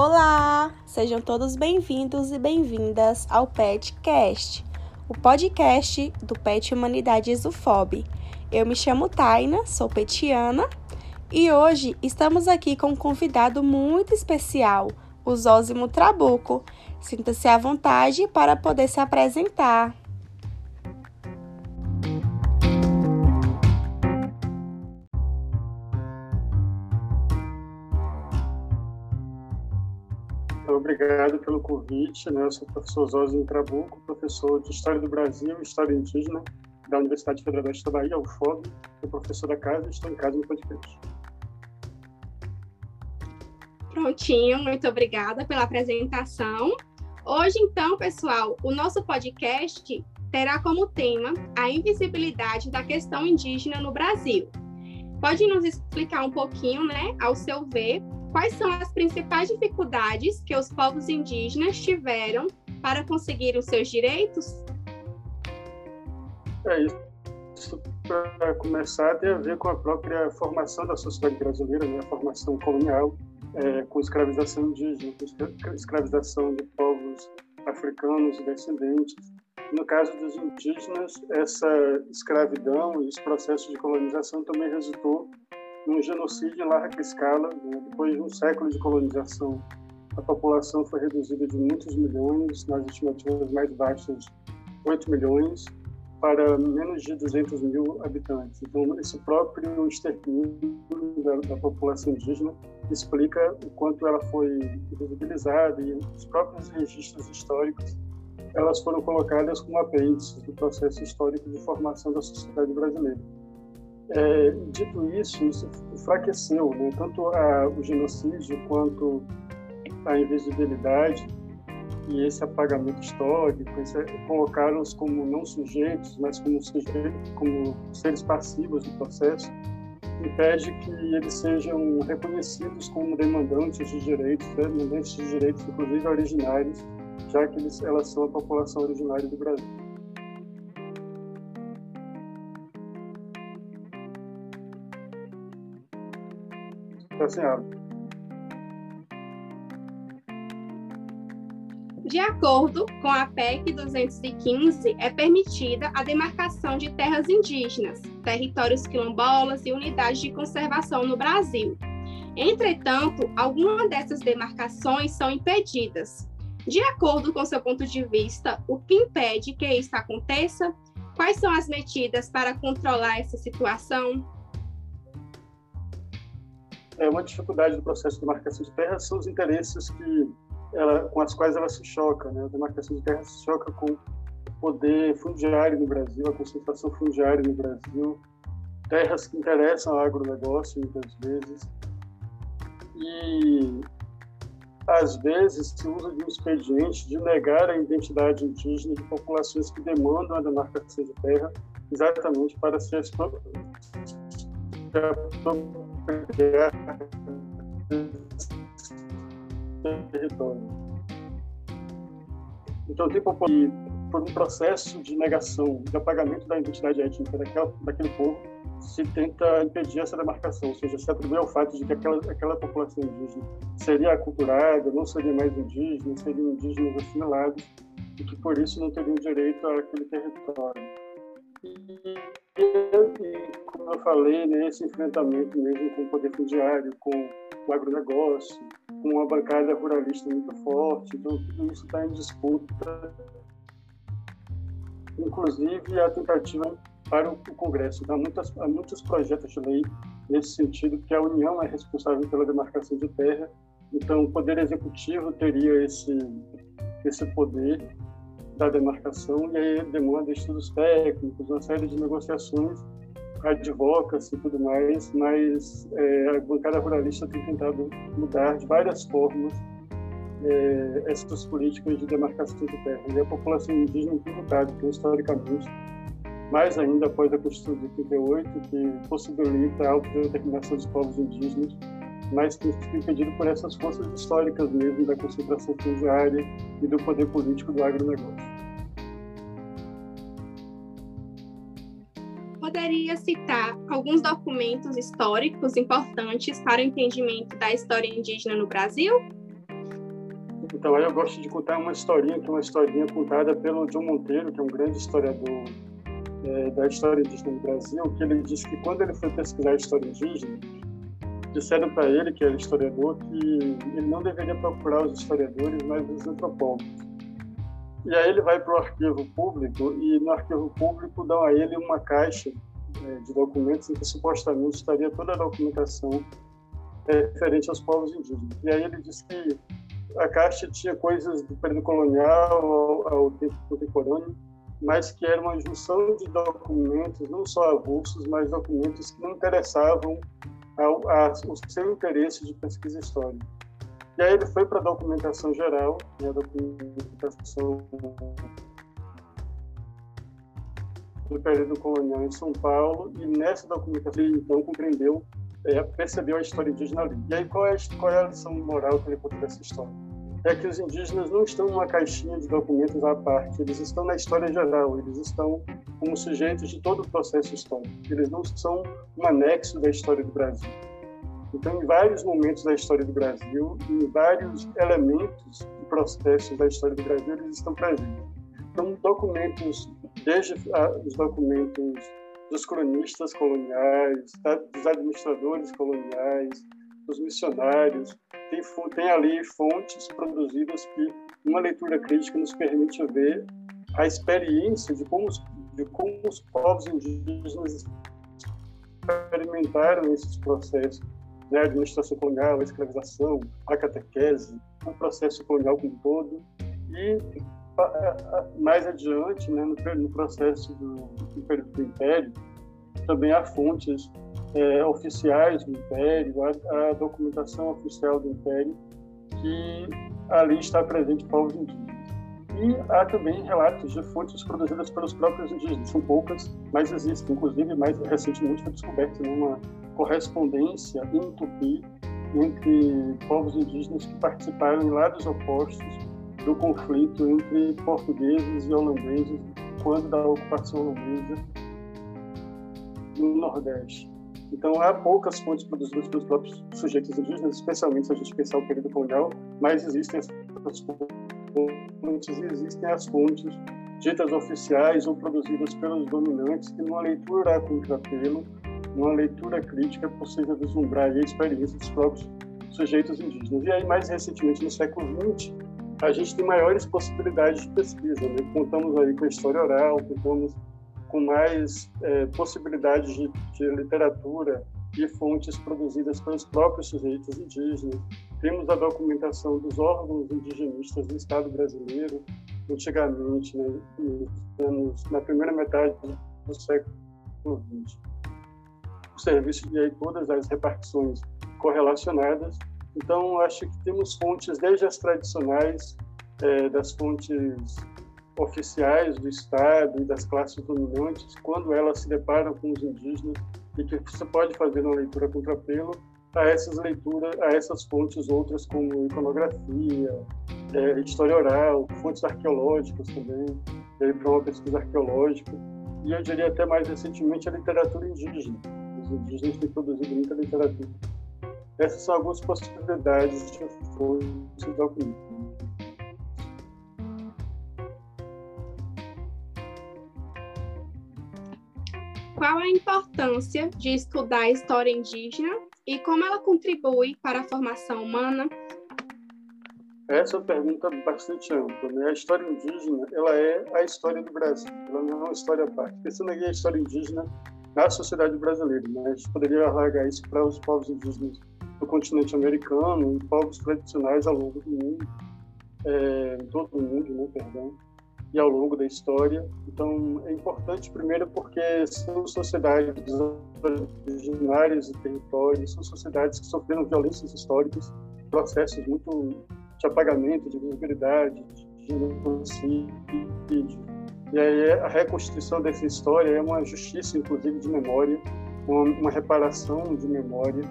Olá! Sejam todos bem-vindos e bem-vindas ao PetCast, o podcast do Pet Humanidades UFOB. Eu me chamo Taina, sou petiana e hoje estamos aqui com um convidado muito especial, o Zózimo Trabuco. Sinta-se à vontade para poder se apresentar. Obrigado pelo convite. Né? Eu sou o professor Zózimo Trabuco, professor de História do Brasil e História Indígena da Universidade Federal da Bahia, UFOB. Sou professor da casa e estou em casa no podcast. Prontinho, muito obrigada pela apresentação. Hoje, então, pessoal, o nosso podcast terá como tema a invisibilidade da questão indígena no Brasil. Pode nos explicar um pouquinho, né, ao seu ver, Quais são as principais dificuldades que os povos indígenas tiveram para conseguir os seus direitos? É isso. Para começar, tem a ver com a própria formação da sociedade brasileira, né? a formação colonial, é, com escravização indígena, com escravização de povos africanos e descendentes. No caso dos indígenas, essa escravidão e esse processo de colonização também resultou num genocídio em larga escala. Né? Depois de um século de colonização, a população foi reduzida de muitos milhões, nas estimativas mais baixas, 8 milhões, para menos de 200 mil habitantes. Então, esse próprio extermínio da, da população indígena explica o quanto ela foi invisibilizada e os próprios registros históricos elas foram colocadas como apêndices do processo histórico de formação da sociedade brasileira. É, dito isso, isso enfraqueceu né, tanto a, o genocídio quanto a invisibilidade e esse apagamento histórico, colocaram-os como não sujeitos, mas como, sujeitos, como seres passivos do processo, impede que eles sejam reconhecidos como demandantes de direitos, demandantes de direitos, inclusive originários, já que eles, elas são a população originária do Brasil. De acordo com a PEC 215, é permitida a demarcação de terras indígenas, territórios quilombolas e unidades de conservação no Brasil. Entretanto, algumas dessas demarcações são impedidas. De acordo com seu ponto de vista, o que impede que isso aconteça? Quais são as medidas para controlar essa situação? É uma dificuldade do processo de marcação de terra são os interesses que ela, com as quais ela se choca, né? A demarcação de terra se choca com o poder fundiário no Brasil, a concentração fundiária no Brasil, terras que interessam ao agronegócio muitas vezes e às vezes se usa de um expediente de negar a identidade indígena de populações que demandam a demarcação de terra exatamente para se território. Então, tipo, por um processo de negação, de apagamento da identidade étnica daquela, daquele povo, se tenta impedir essa demarcação, ou seja, se atribui ao fato de que aquela, aquela população indígena seria aculturada, não seria mais indígena, seriam indígenas assimilados, e que por isso não teriam direito àquele território. E, como eu falei, né, esse enfrentamento mesmo com o poder fundiário, com o agronegócio, com uma bancada ruralista muito forte, então tudo isso está em disputa. Inclusive a tentativa para o Congresso. Há, muitas, há muitos projetos de lei nesse sentido, que a União é responsável pela demarcação de terra, então o Poder Executivo teria esse, esse poder da demarcação e aí demanda estudos técnicos, uma série de negociações, advocacy e tudo mais, mas é, a bancada ruralista tem tentado mudar de várias formas é, essas políticas de demarcação de terra. E a população indígena tem lutado, porque historicamente, mais ainda após a Constituição de 38, que possibilita a autodeterminação dos povos indígenas, mas que foi impedido por essas forças históricas mesmo da concentração fundiária e do poder político do agronegócio. Poderia citar alguns documentos históricos importantes para o entendimento da história indígena no Brasil? Então eu gosto de contar uma historinha, que é uma historinha contada pelo John Monteiro, que é um grande historiador é, da história indígena no Brasil, que ele disse que quando ele foi pesquisar a história indígena, disseram para ele, que era historiador, que ele não deveria procurar os historiadores, mas os antropólogos. E aí ele vai para o arquivo público e no arquivo público dão a ele uma caixa de documentos em que supostamente estaria toda a documentação é, referente aos povos indígenas. E aí ele diz que a caixa tinha coisas do período colonial ao, ao tempo contemporâneo, mas que era uma junção de documentos, não só avulsos, mas documentos que não interessavam ao, ao seu interesse de pesquisa histórica. E aí ele foi para a documentação geral, né, a documentação do período colonial em São Paulo, e nessa documentação ele então compreendeu, é, percebeu a história indígena ali. E aí qual é, qual é a lição moral que ele conta dessa história? É que os indígenas não estão numa caixinha de documentos à parte, eles estão na história geral, eles estão como sujeitos de todo o processo histórico. Eles não são um anexo da história do Brasil. Então, em vários momentos da história do Brasil, em vários elementos e processos da história do Brasil, eles estão presentes. Então, documentos, desde os documentos dos cronistas coloniais, dos administradores coloniais, dos missionários, tem, tem ali fontes produzidas que uma leitura crítica nos permite ver a experiência de como, de como os povos indígenas experimentaram esses processos né, a administração colonial, a escravização, a catequese, o processo colonial como todo. E mais adiante, né, no, processo do, do período do Império, também há fontes é, oficiais do Império, a, a, documentação oficial do Império, que ali está presente povos indígenas. E há também relatos de fontes produzidas pelos próprios indígenas. São poucas, mas existem. Inclusive, mais recentemente foi descoberto numa correspondência em tupi entre povos indígenas que participaram em lados opostos do conflito entre portugueses e holandeses quando da ocupação holandesa no Nordeste. Então, há poucas fontes produzidas pelos próprios sujeitos indígenas, especialmente se a gente pensar o período colonial, mas existem essas fontes existem as fontes ditas oficiais ou produzidas pelos dominantes que, numa leitura a contrapelo, uma leitura crítica é possível vislumbrar a experiência dos próprios sujeitos indígenas. E aí, mais recentemente, no século XX, a gente tem maiores possibilidades de pesquisa. Né? Contamos aí com a história oral, contamos com mais é, possibilidades de, de, literatura e fontes produzidas pelos próprios sujeitos indígenas. Temos a documentação dos órgãos indigenistas do Estado brasileiro, antigamente, né, na primeira metade do século XX o serviço e aí todas as repartições correlacionadas. Então, acho que temos fontes desde as tradicionais, é, das fontes oficiais do Estado e das classes dominantes, quando elas se deparam com os indígenas, e que você pode fazer uma leitura contrapelo, a essas leituras, a essas fontes outras como iconografia, é, história oral, fontes arqueológicas também, para uma pesquisa arqueológica, e eu diria até mais recentemente a literatura indígena os indígenas têm produzido muita literatura. Essas são algumas possibilidades de fonte documento. Qual a importância de estudar a história indígena e como ela contribui para a formação humana? Essa é uma pergunta bastante ampla. Né? A história indígena ela é a história do Brasil, ela não é uma história à parte. Pensando aqui a história indígena na sociedade brasileira. Né? A gente poderia alargar isso para os povos indígenas do continente americano e povos tradicionais ao longo do mundo, é, em todo mundo, né, perdão, e ao longo da história. Então, é importante, primeiro, porque são sociedades originárias e territórios, são sociedades que sofreram violências históricas, processos muito de apagamento, de visibilidade, de genocídio, e aí a reconstituição dessa história é uma justiça, inclusive, de memória, uma, uma reparação de memória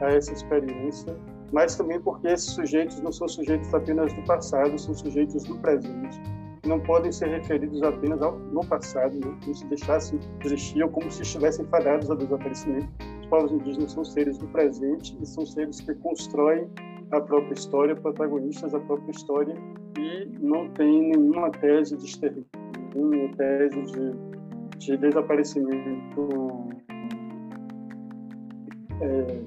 a essa experiência, mas também porque esses sujeitos não são sujeitos apenas do passado, são sujeitos do presente, não podem ser referidos apenas ao, no passado, né? como se deixassem de existir ou como se estivessem fadados ao desaparecimento. Os povos indígenas são seres do presente e são seres que constroem a própria história, protagonistas da própria história, e não tem nenhuma tese de extermínio, tese de, de desaparecimento é,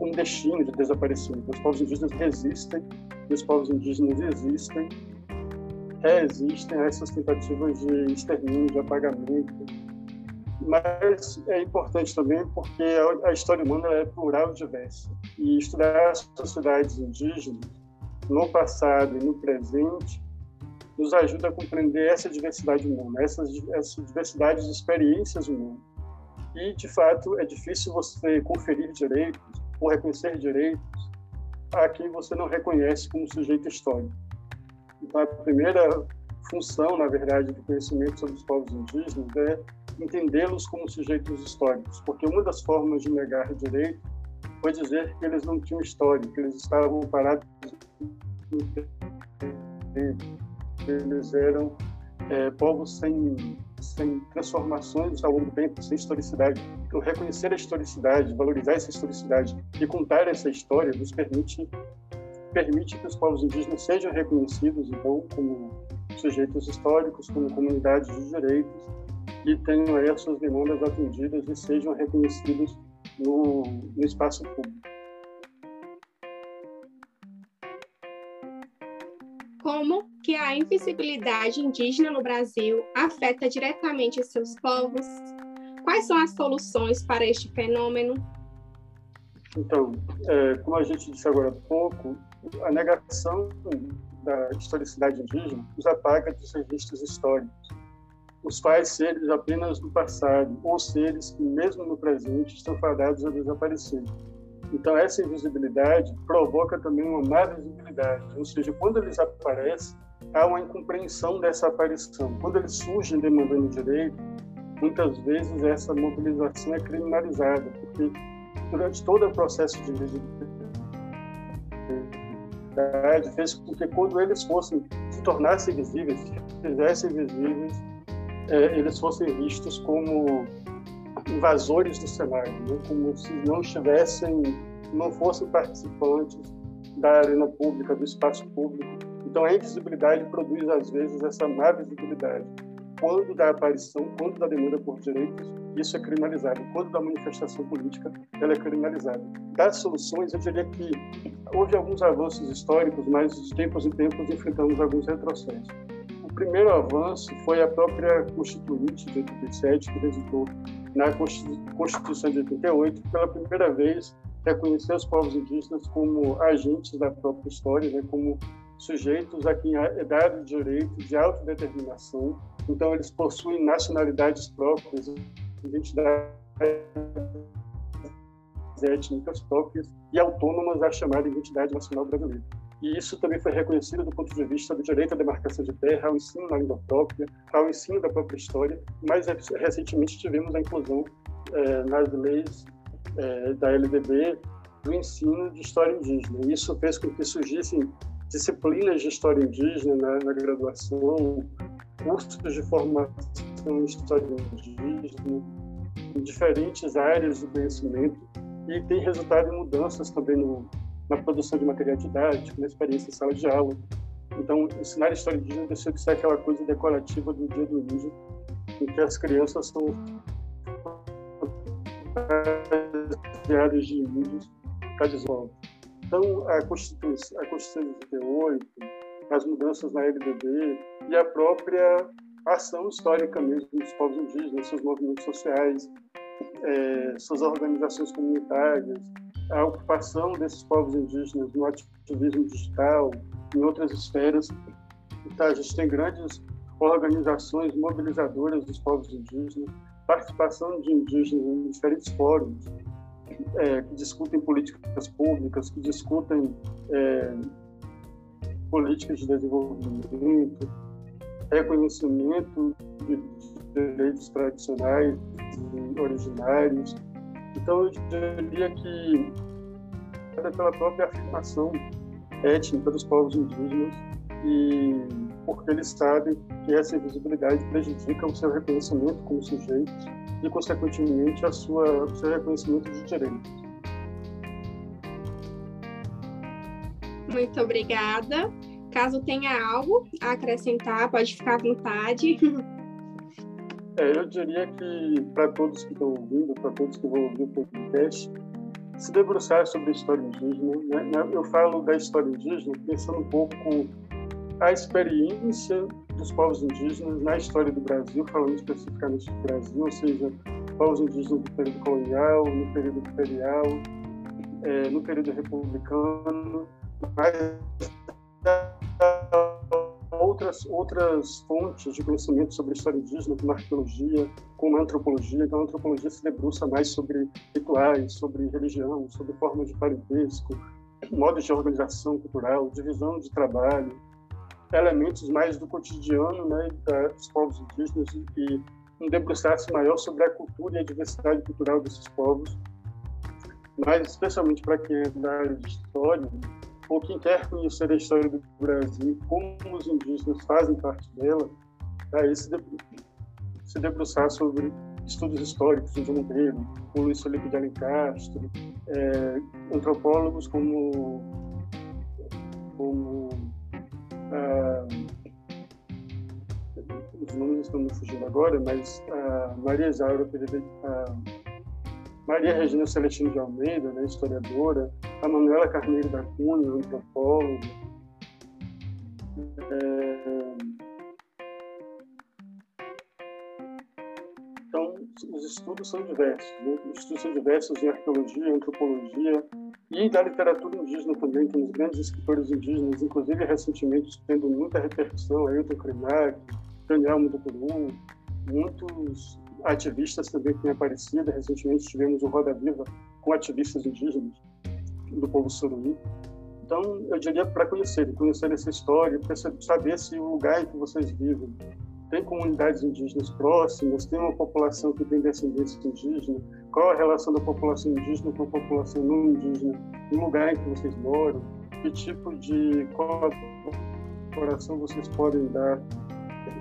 com destino de desaparecimento. Os povos indígenas resistem, e os povos indígenas existem, resistem a essas tentativas de extermínio, de apagamento. Mas é importante também porque a história humana é plural e diversa. E estudar as sociedades indígenas no passado e no presente nos ajuda a compreender essa diversidade humana, essa, essa diversidade de experiências humanas. E, de fato, é difícil você conferir direitos ou reconhecer direitos a quem você não reconhece como sujeito histórico. Então, a primeira função, na verdade, do conhecimento sobre os povos indígenas é entendê-los como sujeitos históricos, porque uma das formas de negar direito foi dizer que eles não tinham história, que eles estavam parados no que eles eram é, povos sem, sem transformações ao longo do tempo, sem historicidade. Então, reconhecer a historicidade, valorizar essa historicidade e contar essa história nos permite permite que os povos indígenas sejam reconhecidos, então, como sujeitos históricos, como comunidades de direitos e tenham aí as suas demandas atendidas e sejam reconhecidos no, no espaço público. Como que a invisibilidade indígena no Brasil afeta diretamente seus povos? Quais são as soluções para este fenômeno? Então, é, como a gente disse agora há pouco, a negação da historicidade indígena nos apaga dos registros históricos, os quais seres apenas do passado, ou seres que, mesmo no presente, estão fadados a desaparecer. Então, essa invisibilidade provoca também uma má visibilidade, ou seja, quando eles aparecem, há uma incompreensão dessa aparição. Quando eles surgem demandando direito, muitas vezes essa mobilização é criminalizada, porque durante todo o processo de invisibilidade, fez com que quando eles fossem se tornassem visíveis, se fizessem visíveis, é, eles fossem vistos como invasores do cenário, né? como se não estivessem, não fossem participantes da arena pública, do espaço público. Então a invisibilidade produz às vezes essa má visibilidade. Quando da aparição, quando da demanda por direitos, isso é criminalizado. Quando da manifestação política, ela é criminalizada. Das soluções, eu diria que houve alguns avanços históricos, mas de tempos em tempos enfrentamos alguns retrocessos. O primeiro avanço foi a própria Constituinte de 87, que resultou na Constituição de 88, pela primeira vez reconhecer os povos indígenas como agentes da própria história, né, como sujeitos a quem é dado o direito de autodeterminação. Então, eles possuem nacionalidades próprias, identidades étnicas próprias e autônomas à chamada identidade nacional brasileira. E isso também foi reconhecido do ponto de vista do direito à demarcação de terra, ao ensino na língua própria, ao ensino da própria história. Mais recentemente tivemos a inclusão eh, nas leis eh, da LDB do ensino de história indígena. Isso fez com que surgissem disciplinas de história indígena na, na graduação, cursos de formação em história indígena, em diferentes áreas do conhecimento, e tem resultado em mudanças também no, na produção de material didático, na experiência em sala de aula. Então, ensinar história indígena deixou de ser aquela coisa decorativa do dia do índio, em que as crianças são diários de índios tradicionais. Então, a Constituição, a Constituição de 88, as mudanças na LDB e a própria ação histórica mesmo dos povos indígenas, seus movimentos sociais, é, suas organizações comunitárias, a ocupação desses povos indígenas no ativismo digital, em outras esferas. Então, a gente tem grandes organizações mobilizadoras dos povos indígenas, participação de indígenas em diferentes fóruns, é, que discutem políticas públicas, que discutem é, políticas de desenvolvimento, reconhecimento de direitos tradicionais e originários. Então, eu diria que pela própria afirmação étnica dos povos indígenas e porque eles sabem que essa invisibilidade prejudica o seu reconhecimento como sujeitos e, consequentemente, a sua, o seu reconhecimento de direitos. Muito obrigada. Caso tenha algo a acrescentar, pode ficar à vontade. É, eu diria que para todos que estão ouvindo, para todos que vão ouvir o podcast, se debruçar sobre a história indígena. Né? Eu falo da história indígena pensando um pouco a experiência dos povos indígenas na história do Brasil, falando especificamente do Brasil, ou seja, povos indígenas do período colonial, no período imperial, é, no período republicano, outras outras fontes de conhecimento sobre a história indígena, como arqueologia, como a antropologia. Então, a antropologia se debruça mais sobre rituais, sobre religião, sobre formas de parentesco, modos de organização cultural, divisão de trabalho, elementos mais do cotidiano né, dos povos indígenas e um debruçar-se maior sobre a cultura e a diversidade cultural desses povos, mas especialmente para quem é da área de história, ou quem quer conhecer a história do Brasil, como os indígenas fazem parte dela, aí se, se debruçar sobre estudos históricos de Monteiro, o Luiz Felipe de Alencastro, é, antropólogos como, como ah, os nomes estão me fugindo agora, mas a Maria Isaura Pereira, Maria Regina Celestino de Almeida, né, historiadora, a Manuela Carneiro da Cunha, antropóloga. É... Então, os estudos são diversos. Né? Os estudos são diversos em arqueologia, antropologia e da literatura indígena também. Temos grandes escritores indígenas, inclusive recentemente tendo muita repercussão, Ailton Krenak, Daniel Mudupuru, muitos ativistas também têm aparecido. Recentemente tivemos o Roda Viva com ativistas indígenas do povo suruí. Então, eu diria para conhecer, conhecer essa história, para saber se o lugar em que vocês vivem tem comunidades indígenas próximas, tem uma população que tem descendência indígena, qual a relação da população indígena com a população não indígena no lugar em que vocês moram, que tipo de colaboração vocês podem dar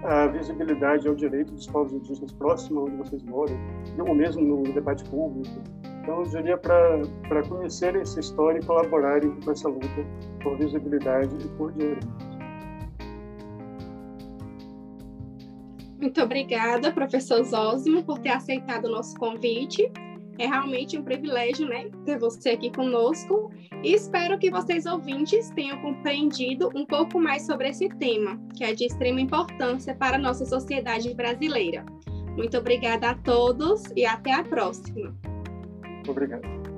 a visibilidade ao direito dos povos indígenas próximos onde vocês moram, ou mesmo no debate público. Então, eu diria para conhecerem essa história e colaborarem com essa luta por visibilidade e por direitos. Muito obrigada, professor Zósimo, por ter aceitado o nosso convite. É realmente um privilégio, né, ter você aqui conosco. E espero que vocês ouvintes tenham compreendido um pouco mais sobre esse tema, que é de extrema importância para a nossa sociedade brasileira. Muito obrigada a todos e até a próxima. Obrigado.